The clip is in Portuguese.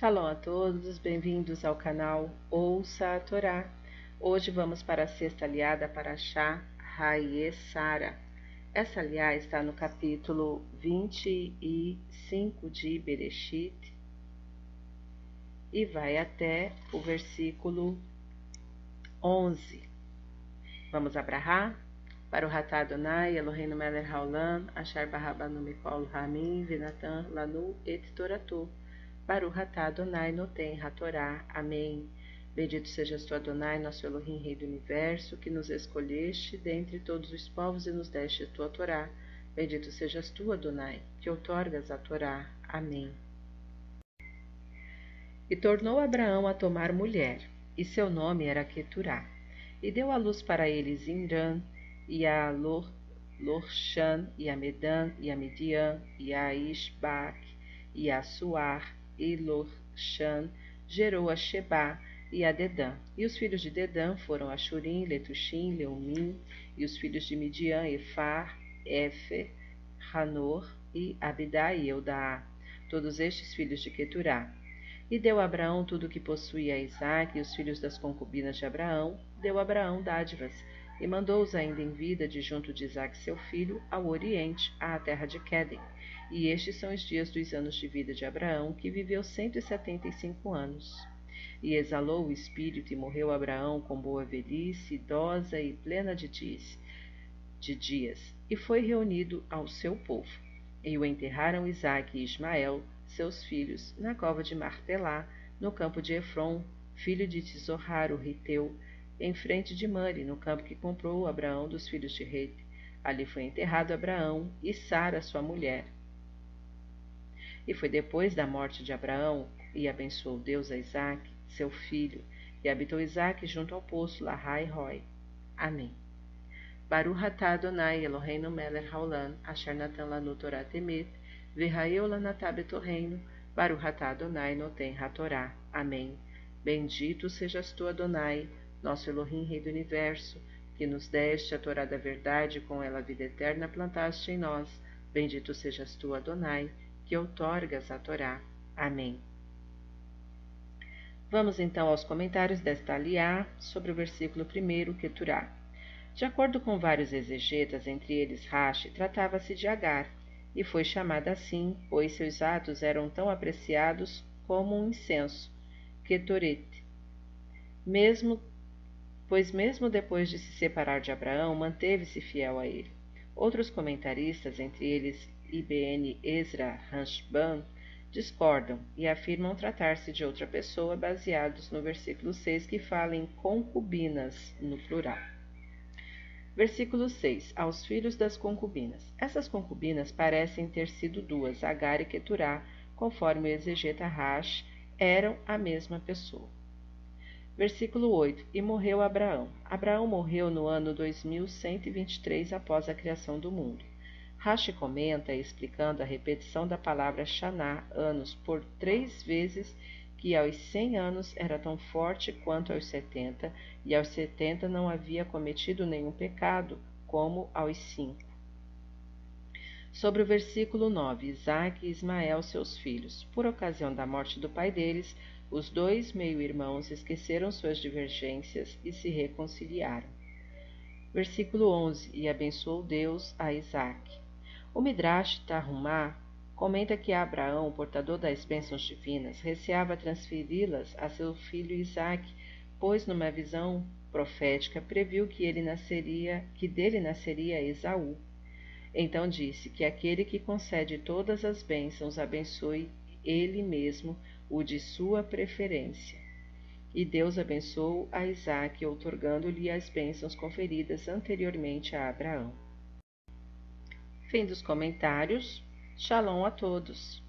Shalom a todos, bem-vindos ao canal Ouça a Torá. Hoje vamos para a sexta aliada para Shá Sara. Essa aliá está no capítulo 25 de Bereshit e vai até o versículo 11. Vamos abrahar? Para o Ratá Adonai, Eloheinu Meler Haolam, Achar Barrabanu Mikol Ramin, Venatan Lanu et Toratu. Baruch atah Adonai noten hatorá. Amém. Bendito sejas tu, Adonai, nosso Elohim, Rei do Universo, que nos escolheste dentre todos os povos e nos deste a tua Torá. Bendito sejas tu, Adonai, que outorgas a Torá. Amém. E tornou Abraão a tomar mulher, e seu nome era Keturá. E deu à luz para eles Imran, e a Lor, Lorshan, e a Medan, e a Midian, e a Ishbak, e a Suar, e Loshan gerou a Sheba e a Dedã. E os filhos de Dedã foram Ashurim, Letushim, Leumim, e os filhos de Midian, Efar, Efer, Hanor e Abidá e Eudá, todos estes filhos de Keturá. E deu a Abraão tudo o que possuía a Isaac e os filhos das concubinas de Abraão, deu a Abraão dádivas, e mandou-os ainda em vida de junto de Isaac seu filho, ao oriente, à terra de Quedem e estes são os dias dos anos de vida de Abraão, que viveu cento e setenta e cinco anos. E exalou o espírito, e morreu Abraão com boa velhice, idosa e plena de dias, de dias, e foi reunido ao seu povo. E o enterraram Isaque e Ismael, seus filhos, na cova de Martelá, no campo de Efron, filho de Tizohar, o Riteu, em frente de Mari, no campo que comprou Abraão dos filhos de Rete. Ali foi enterrado Abraão e Sara, sua mulher, e foi depois da morte de Abraão, e abençoou Deus a Isaac, seu filho, e habitou Isaac junto ao poço Lahai Roi. Amém. Baruch atah Adonai Eloheinu melech haolam, asher natan lanu Torah temet, v'ha'eu lanatah betorreino, Baruch atah Adonai noten hatorá. Amém. Bendito sejas tu, Adonai, nosso Elohim, Rei do Universo, que nos deste a Torá da verdade, com ela a vida eterna plantaste em nós. Bendito sejas tu, Adonai, que outorgas a Torá. Amém. Vamos então aos comentários desta aliá sobre o versículo 1, Keturá. De acordo com vários exegetas, entre eles Rashi, tratava-se de Agar, e foi chamada assim, pois seus atos eram tão apreciados como um incenso, Ketoret. Mesmo, pois mesmo depois de se separar de Abraão, manteve-se fiel a ele. Outros comentaristas, entre eles IBN Ezra Hanshban discordam e afirmam tratar-se de outra pessoa baseados no versículo 6 que fala em concubinas no plural. Versículo 6. Aos filhos das concubinas. Essas concubinas parecem ter sido duas, Agar e Keturá, conforme o exegeta Rash, eram a mesma pessoa. Versículo 8. E morreu Abraão. Abraão morreu no ano 2123 após a criação do mundo. Rashi comenta, explicando a repetição da palavra Shaná, anos, por três vezes, que aos cem anos era tão forte quanto aos setenta, e aos setenta não havia cometido nenhum pecado, como aos cinco. Sobre o versículo 9, Isaac e Ismael, seus filhos. Por ocasião da morte do pai deles, os dois meio-irmãos esqueceram suas divergências e se reconciliaram. Versículo 11: E abençoou Deus a Isaac. O Midrash Tarhumá comenta que Abraão, portador das bênçãos divinas, receava transferi-las a seu filho Isaque, pois numa visão profética previu que ele nasceria, que dele nasceria Esaú. Então disse que aquele que concede todas as bênçãos abençoe ele mesmo o de sua preferência. E Deus abençoou a Isaque, outorgando-lhe as bênçãos conferidas anteriormente a Abraão. Fim dos comentários. Shalom a todos.